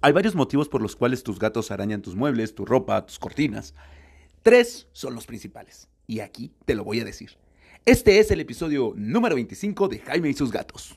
Hay varios motivos por los cuales tus gatos arañan tus muebles, tu ropa, tus cortinas. Tres son los principales. Y aquí te lo voy a decir. Este es el episodio número 25 de Jaime y sus gatos.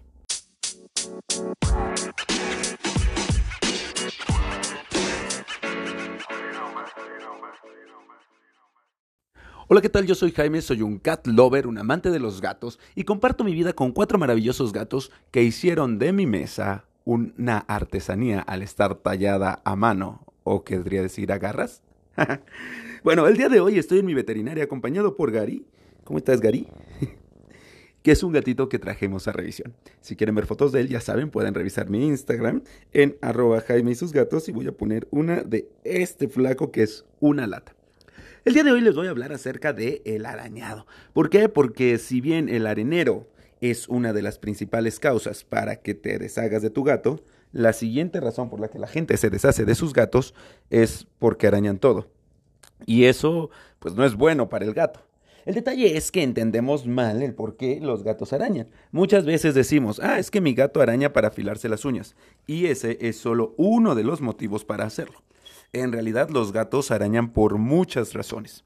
Hola, ¿qué tal? Yo soy Jaime, soy un cat lover, un amante de los gatos y comparto mi vida con cuatro maravillosos gatos que hicieron de mi mesa una artesanía al estar tallada a mano, o querría decir a garras. bueno, el día de hoy estoy en mi veterinaria acompañado por Gary. ¿Cómo estás, Gary? que es un gatito que trajimos a revisión. Si quieren ver fotos de él, ya saben, pueden revisar mi Instagram en arroba Jaime y sus gatos y voy a poner una de este flaco que es una lata. El día de hoy les voy a hablar acerca de el arañado. ¿Por qué? Porque si bien el arenero es una de las principales causas para que te deshagas de tu gato, la siguiente razón por la que la gente se deshace de sus gatos es porque arañan todo. Y eso pues no es bueno para el gato. El detalle es que entendemos mal el por qué los gatos arañan. Muchas veces decimos, ah, es que mi gato araña para afilarse las uñas. Y ese es solo uno de los motivos para hacerlo. En realidad los gatos arañan por muchas razones.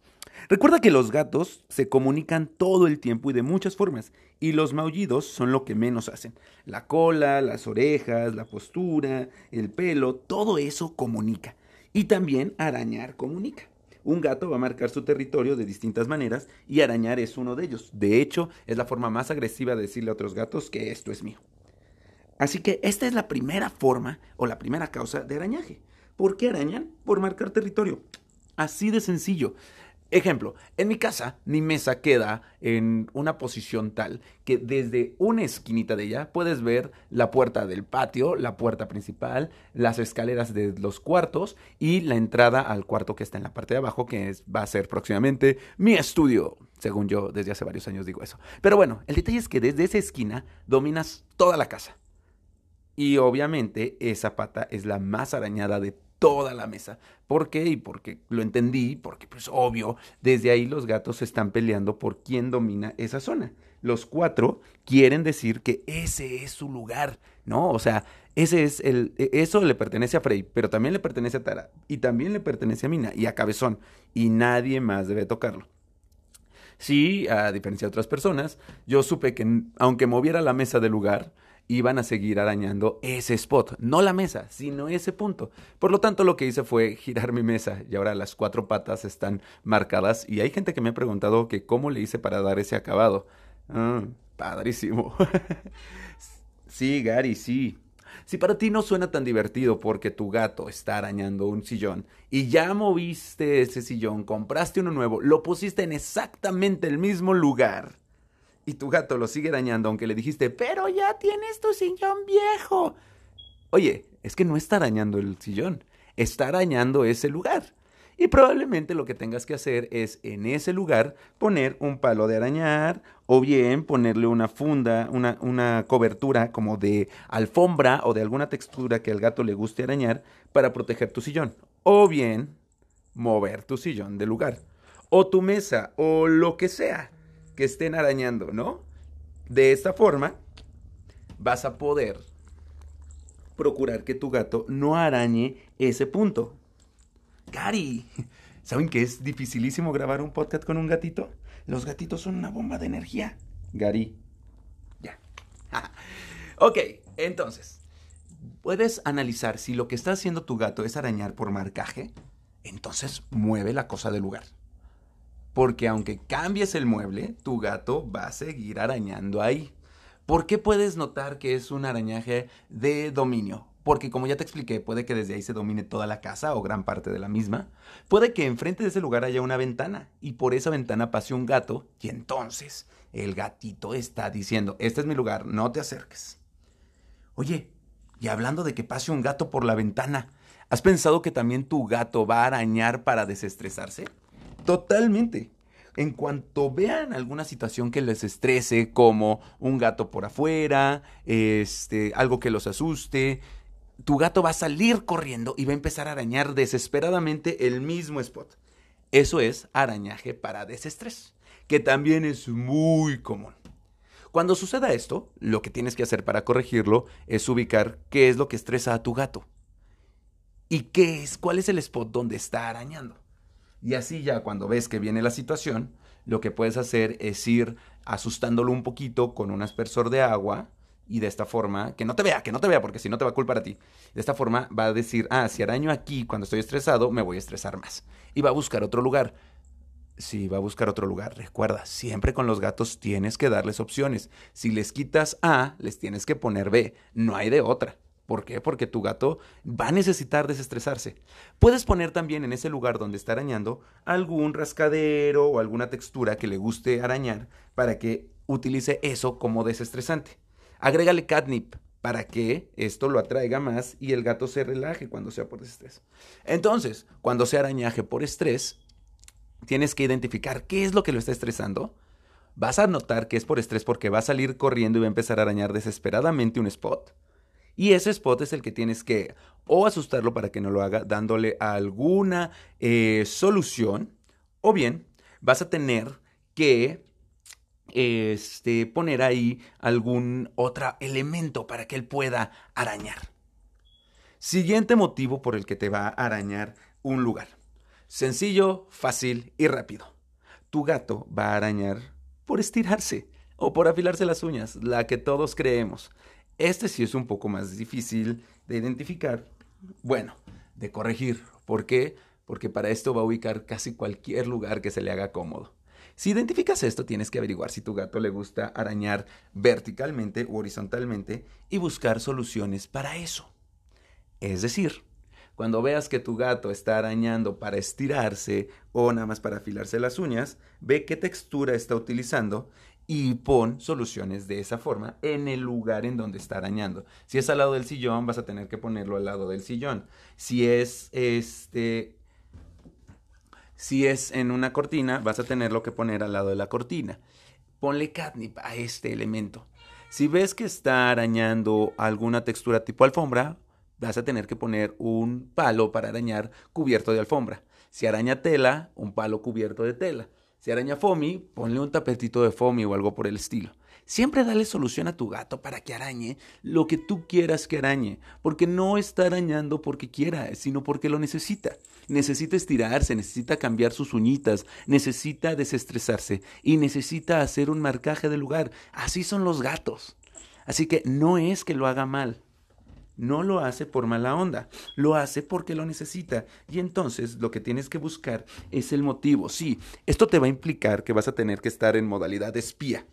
Recuerda que los gatos se comunican todo el tiempo y de muchas formas, y los maullidos son lo que menos hacen. La cola, las orejas, la postura, el pelo, todo eso comunica. Y también arañar comunica. Un gato va a marcar su territorio de distintas maneras y arañar es uno de ellos. De hecho, es la forma más agresiva de decirle a otros gatos que esto es mío. Así que esta es la primera forma o la primera causa de arañaje. ¿Por qué arañan? Por marcar territorio. Así de sencillo. Ejemplo, en mi casa mi mesa queda en una posición tal que desde una esquinita de ella puedes ver la puerta del patio, la puerta principal, las escaleras de los cuartos y la entrada al cuarto que está en la parte de abajo que va a ser próximamente mi estudio. Según yo, desde hace varios años digo eso. Pero bueno, el detalle es que desde esa esquina dominas toda la casa. Y obviamente esa pata es la más arañada de toda la mesa. ¿Por qué? Y porque lo entendí, porque pues obvio, desde ahí los gatos se están peleando por quién domina esa zona. Los cuatro quieren decir que ese es su lugar, ¿no? O sea, ese es el, e, eso le pertenece a Frey, pero también le pertenece a Tara, y también le pertenece a Mina y a Cabezón, y nadie más debe tocarlo. Sí, a diferencia de otras personas, yo supe que aunque moviera la mesa del lugar, iban a seguir arañando ese spot, no la mesa, sino ese punto. Por lo tanto, lo que hice fue girar mi mesa y ahora las cuatro patas están marcadas y hay gente que me ha preguntado que cómo le hice para dar ese acabado. Ah, padrísimo. sí, Gary, sí. Si para ti no suena tan divertido porque tu gato está arañando un sillón y ya moviste ese sillón, compraste uno nuevo, lo pusiste en exactamente el mismo lugar y tu gato lo sigue arañando aunque le dijiste, pero ya tienes tu sillón viejo. Oye, es que no está arañando el sillón, está arañando ese lugar. Y probablemente lo que tengas que hacer es en ese lugar poner un palo de arañar o bien ponerle una funda, una, una cobertura como de alfombra o de alguna textura que al gato le guste arañar para proteger tu sillón. O bien mover tu sillón de lugar. O tu mesa o lo que sea que estén arañando, ¿no? De esta forma vas a poder procurar que tu gato no arañe ese punto. Gary, ¿saben que es dificilísimo grabar un podcast con un gatito? Los gatitos son una bomba de energía. Gary. Ya. ok, entonces, puedes analizar si lo que está haciendo tu gato es arañar por marcaje, entonces mueve la cosa del lugar. Porque aunque cambies el mueble, tu gato va a seguir arañando ahí. ¿Por qué puedes notar que es un arañaje de dominio? Porque como ya te expliqué, puede que desde ahí se domine toda la casa o gran parte de la misma. Puede que enfrente de ese lugar haya una ventana y por esa ventana pase un gato y entonces el gatito está diciendo, este es mi lugar, no te acerques. Oye, y hablando de que pase un gato por la ventana, ¿has pensado que también tu gato va a arañar para desestresarse? Totalmente. En cuanto vean alguna situación que les estrese, como un gato por afuera, este, algo que los asuste, tu gato va a salir corriendo y va a empezar a arañar desesperadamente el mismo spot. Eso es arañaje para desestrés, que también es muy común. Cuando suceda esto, lo que tienes que hacer para corregirlo es ubicar qué es lo que estresa a tu gato. y qué es, cuál es el spot donde está arañando. Y así ya cuando ves que viene la situación, lo que puedes hacer es ir asustándolo un poquito con un aspersor de agua y de esta forma, que no te vea, que no te vea, porque si no te va a culpar a ti. De esta forma va a decir, ah, si araño aquí cuando estoy estresado, me voy a estresar más. Y va a buscar otro lugar. Si va a buscar otro lugar. Recuerda, siempre con los gatos tienes que darles opciones. Si les quitas A, les tienes que poner B. No hay de otra. ¿Por qué? Porque tu gato va a necesitar desestresarse. Puedes poner también en ese lugar donde está arañando algún rascadero o alguna textura que le guste arañar para que utilice eso como desestresante. Agrégale catnip para que esto lo atraiga más y el gato se relaje cuando sea por estrés. Entonces, cuando sea arañaje por estrés, tienes que identificar qué es lo que lo está estresando. Vas a notar que es por estrés porque va a salir corriendo y va a empezar a arañar desesperadamente un spot y ese spot es el que tienes que o asustarlo para que no lo haga dándole alguna eh, solución, o bien vas a tener que este, poner ahí algún otro elemento para que él pueda arañar. Siguiente motivo por el que te va a arañar un lugar. Sencillo, fácil y rápido. Tu gato va a arañar por estirarse o por afilarse las uñas, la que todos creemos. Este sí es un poco más difícil de identificar, bueno, de corregir. ¿Por qué? Porque para esto va a ubicar casi cualquier lugar que se le haga cómodo. Si identificas esto, tienes que averiguar si tu gato le gusta arañar verticalmente u horizontalmente y buscar soluciones para eso. Es decir, cuando veas que tu gato está arañando para estirarse o nada más para afilarse las uñas, ve qué textura está utilizando y pon soluciones de esa forma en el lugar en donde está arañando. Si es al lado del sillón, vas a tener que ponerlo al lado del sillón. Si es este si es en una cortina, vas a tenerlo que poner al lado de la cortina. Ponle catnip a este elemento. Si ves que está arañando alguna textura tipo alfombra, vas a tener que poner un palo para arañar cubierto de alfombra. Si araña tela, un palo cubierto de tela. Si araña foamy, ponle un tapetito de foamy o algo por el estilo. Siempre dale solución a tu gato para que arañe lo que tú quieras que arañe, porque no está arañando porque quiera, sino porque lo necesita. Necesita estirarse, necesita cambiar sus uñitas, necesita desestresarse y necesita hacer un marcaje de lugar. Así son los gatos. Así que no es que lo haga mal, no lo hace por mala onda, lo hace porque lo necesita. Y entonces lo que tienes que buscar es el motivo. Sí, esto te va a implicar que vas a tener que estar en modalidad espía.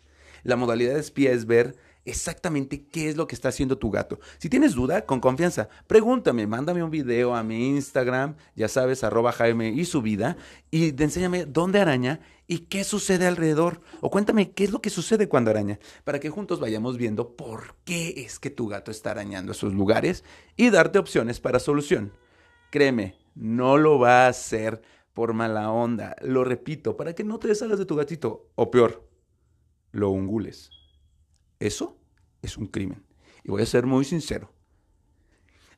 La modalidad espía es ver exactamente qué es lo que está haciendo tu gato. Si tienes duda, con confianza, pregúntame, mándame un video a mi Instagram, ya sabes, arroba Jaime y su vida, y enséñame dónde araña y qué sucede alrededor. O cuéntame qué es lo que sucede cuando araña, para que juntos vayamos viendo por qué es que tu gato está arañando esos lugares y darte opciones para solución. Créeme, no lo va a hacer por mala onda. Lo repito, para que no te deshagas de tu gatito. O peor, lo ungules. Eso es un crimen. Y voy a ser muy sincero.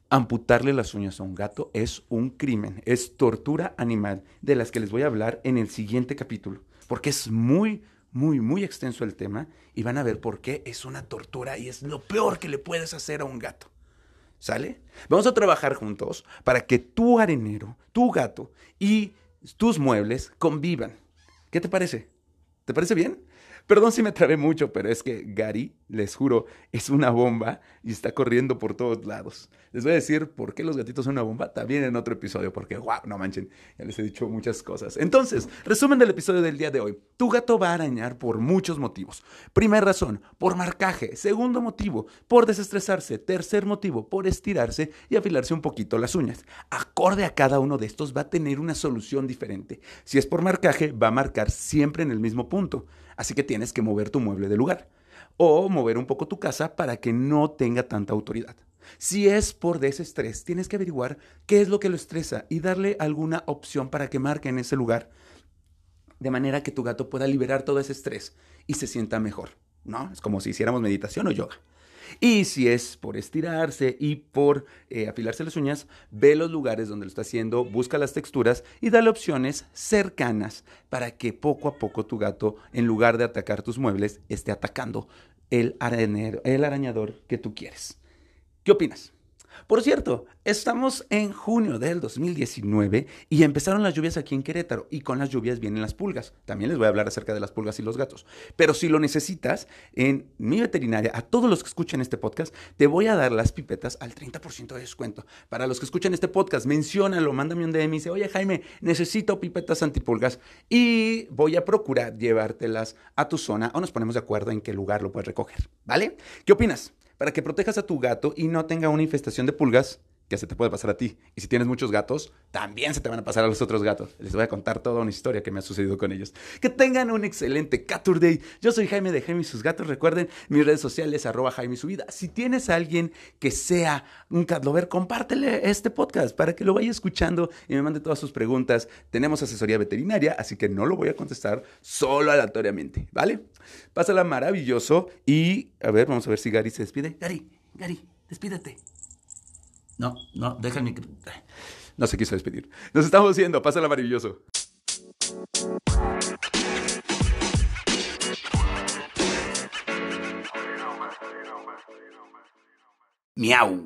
Amputarle las uñas a un gato es un crimen, es tortura animal, de las que les voy a hablar en el siguiente capítulo, porque es muy, muy, muy extenso el tema y van a ver por qué es una tortura y es lo peor que le puedes hacer a un gato. ¿Sale? Vamos a trabajar juntos para que tu arenero, tu gato y tus muebles convivan. ¿Qué te parece? ¿Te parece bien? Perdón si me trabé mucho, pero es que Gary, les juro, es una bomba y está corriendo por todos lados. Les voy a decir por qué los gatitos son una bomba también en otro episodio, porque wow, no manchen, ya les he dicho muchas cosas. Entonces, resumen del episodio del día de hoy. Tu gato va a arañar por muchos motivos. Primera razón, por marcaje. Segundo motivo, por desestresarse. Tercer motivo, por estirarse y afilarse un poquito las uñas. Acorde a cada uno de estos va a tener una solución diferente. Si es por marcaje, va a marcar siempre en el mismo punto. Así que tienes que mover tu mueble de lugar o mover un poco tu casa para que no tenga tanta autoridad. Si es por desestrés, tienes que averiguar qué es lo que lo estresa y darle alguna opción para que marque en ese lugar, de manera que tu gato pueda liberar todo ese estrés y se sienta mejor. ¿No? Es como si hiciéramos meditación o yoga. Y si es por estirarse y por eh, afilarse las uñas, ve los lugares donde lo está haciendo, busca las texturas y dale opciones cercanas para que poco a poco tu gato, en lugar de atacar tus muebles, esté atacando el, el arañador que tú quieres. ¿Qué opinas? Por cierto, estamos en junio del 2019 y empezaron las lluvias aquí en Querétaro y con las lluvias vienen las pulgas. También les voy a hablar acerca de las pulgas y los gatos. Pero si lo necesitas, en mi veterinaria, a todos los que escuchen este podcast, te voy a dar las pipetas al 30% de descuento. Para los que escuchan este podcast, menciónalo, mándame un DM y dice, oye Jaime, necesito pipetas antipulgas y voy a procurar llevártelas a tu zona o nos ponemos de acuerdo en qué lugar lo puedes recoger. ¿Vale? ¿Qué opinas? Para que protejas a tu gato y no tenga una infestación de pulgas que se te puede pasar a ti. Y si tienes muchos gatos, también se te van a pasar a los otros gatos. Les voy a contar toda una historia que me ha sucedido con ellos. Que tengan un excelente Catur Day. Yo soy Jaime de Jaime y sus gatos. Recuerden mis redes sociales, arroba Jaime y su vida. Si tienes alguien que sea un cat lover, compártele este podcast para que lo vaya escuchando y me mande todas sus preguntas. Tenemos asesoría veterinaria, así que no lo voy a contestar solo aleatoriamente, ¿vale? Pásala maravilloso y a ver, vamos a ver si Gary se despide. Gary, Gary, despídete. No, no, deja el micro. No se quiso despedir. Nos estamos viendo. Pásala maravilloso. Miau.